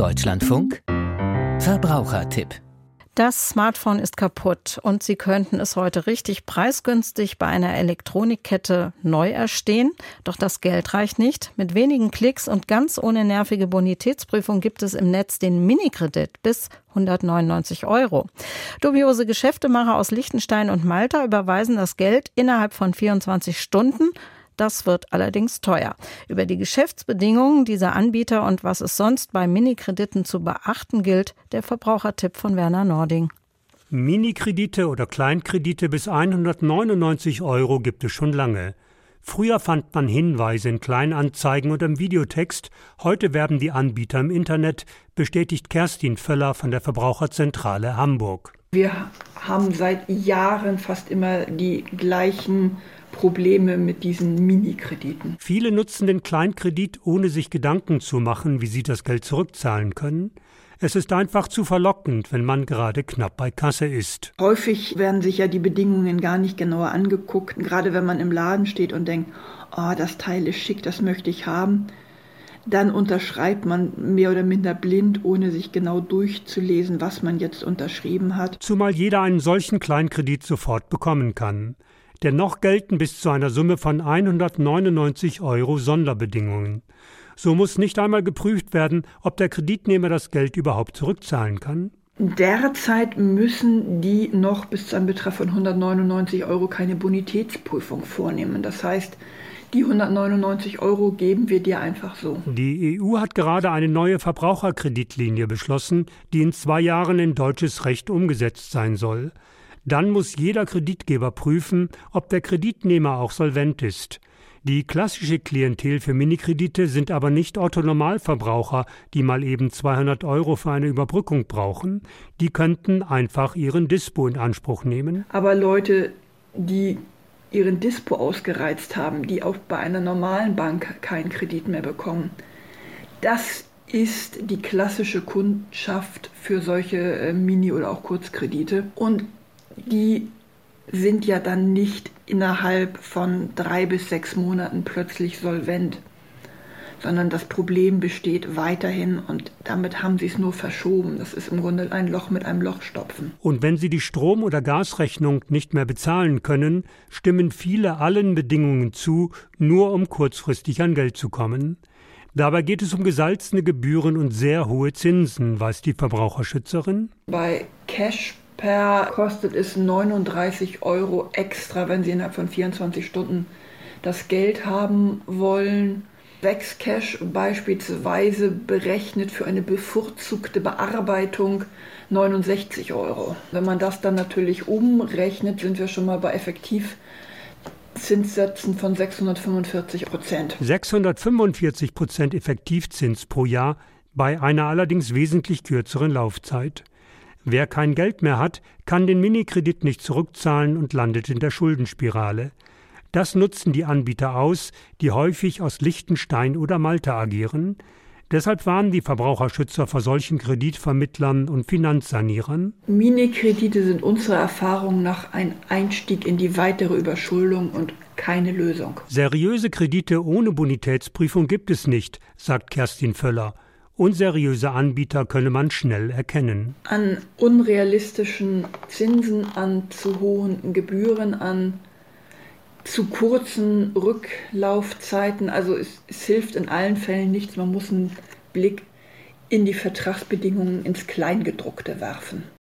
Deutschlandfunk Verbrauchertipp das Smartphone ist kaputt und Sie könnten es heute richtig preisgünstig bei einer Elektronikkette neu erstehen. Doch das Geld reicht nicht. Mit wenigen Klicks und ganz ohne nervige Bonitätsprüfung gibt es im Netz den Minikredit bis 199 Euro. Dubiose Geschäftemacher aus Liechtenstein und Malta überweisen das Geld innerhalb von 24 Stunden das wird allerdings teuer. Über die Geschäftsbedingungen dieser Anbieter und was es sonst bei Minikrediten zu beachten gilt, der Verbrauchertipp von Werner Nording. Minikredite oder Kleinkredite bis 199 Euro gibt es schon lange. Früher fand man Hinweise in Kleinanzeigen oder im Videotext, heute werben die Anbieter im Internet, bestätigt Kerstin Völler von der Verbraucherzentrale Hamburg. Wir haben seit Jahren fast immer die gleichen Probleme mit diesen Mini-Krediten. Viele nutzen den Kleinkredit, ohne sich Gedanken zu machen, wie sie das Geld zurückzahlen können. Es ist einfach zu verlockend, wenn man gerade knapp bei Kasse ist. Häufig werden sich ja die Bedingungen gar nicht genauer angeguckt, gerade wenn man im Laden steht und denkt, oh, das Teil ist schick, das möchte ich haben. Dann unterschreibt man mehr oder minder blind, ohne sich genau durchzulesen, was man jetzt unterschrieben hat. Zumal jeder einen solchen Kleinkredit sofort bekommen kann. Dennoch gelten bis zu einer Summe von 199 Euro Sonderbedingungen. So muss nicht einmal geprüft werden, ob der Kreditnehmer das Geld überhaupt zurückzahlen kann. Derzeit müssen die noch bis zu einem Betreff von 199 Euro keine Bonitätsprüfung vornehmen. Das heißt, die 199 Euro geben wir dir einfach so. Die EU hat gerade eine neue Verbraucherkreditlinie beschlossen, die in zwei Jahren in deutsches Recht umgesetzt sein soll. Dann muss jeder Kreditgeber prüfen, ob der Kreditnehmer auch solvent ist. Die klassische Klientel für Minikredite sind aber nicht Otto-Normalverbraucher, die mal eben 200 Euro für eine Überbrückung brauchen. Die könnten einfach ihren Dispo in Anspruch nehmen. Aber Leute, die ihren Dispo ausgereizt haben, die auch bei einer normalen Bank keinen Kredit mehr bekommen, das ist die klassische Kundschaft für solche äh, Mini- oder auch Kurzkredite. Und die sind ja dann nicht innerhalb von drei bis sechs Monaten plötzlich solvent, sondern das Problem besteht weiterhin und damit haben sie es nur verschoben. Das ist im Grunde ein Loch mit einem Loch stopfen. Und wenn sie die Strom- oder Gasrechnung nicht mehr bezahlen können, stimmen viele allen Bedingungen zu, nur um kurzfristig an Geld zu kommen. Dabei geht es um gesalzene Gebühren und sehr hohe Zinsen, weiß die Verbraucherschützerin. Bei Cash per kostet es 39 Euro extra, wenn Sie innerhalb von 24 Stunden das Geld haben wollen. Wexcash beispielsweise berechnet für eine bevorzugte Bearbeitung 69 Euro. Wenn man das dann natürlich umrechnet, sind wir schon mal bei effektiv Zinssätzen von 645 Prozent. 645 Prozent Effektivzins pro Jahr bei einer allerdings wesentlich kürzeren Laufzeit. Wer kein Geld mehr hat, kann den Minikredit nicht zurückzahlen und landet in der Schuldenspirale. Das nutzen die Anbieter aus, die häufig aus Liechtenstein oder Malta agieren. Deshalb warnen die Verbraucherschützer vor solchen Kreditvermittlern und Finanzsanierern. Minikredite sind unserer Erfahrung nach ein Einstieg in die weitere Überschuldung und keine Lösung. Seriöse Kredite ohne Bonitätsprüfung gibt es nicht, sagt Kerstin Völler. Unseriöse Anbieter könne man schnell erkennen. An unrealistischen Zinsen, an zu hohen Gebühren, an zu kurzen Rücklaufzeiten. Also es, es, hilft in allen Fällen nichts. Man muss einen Blick in die Vertragsbedingungen ins Kleingedruckte werfen.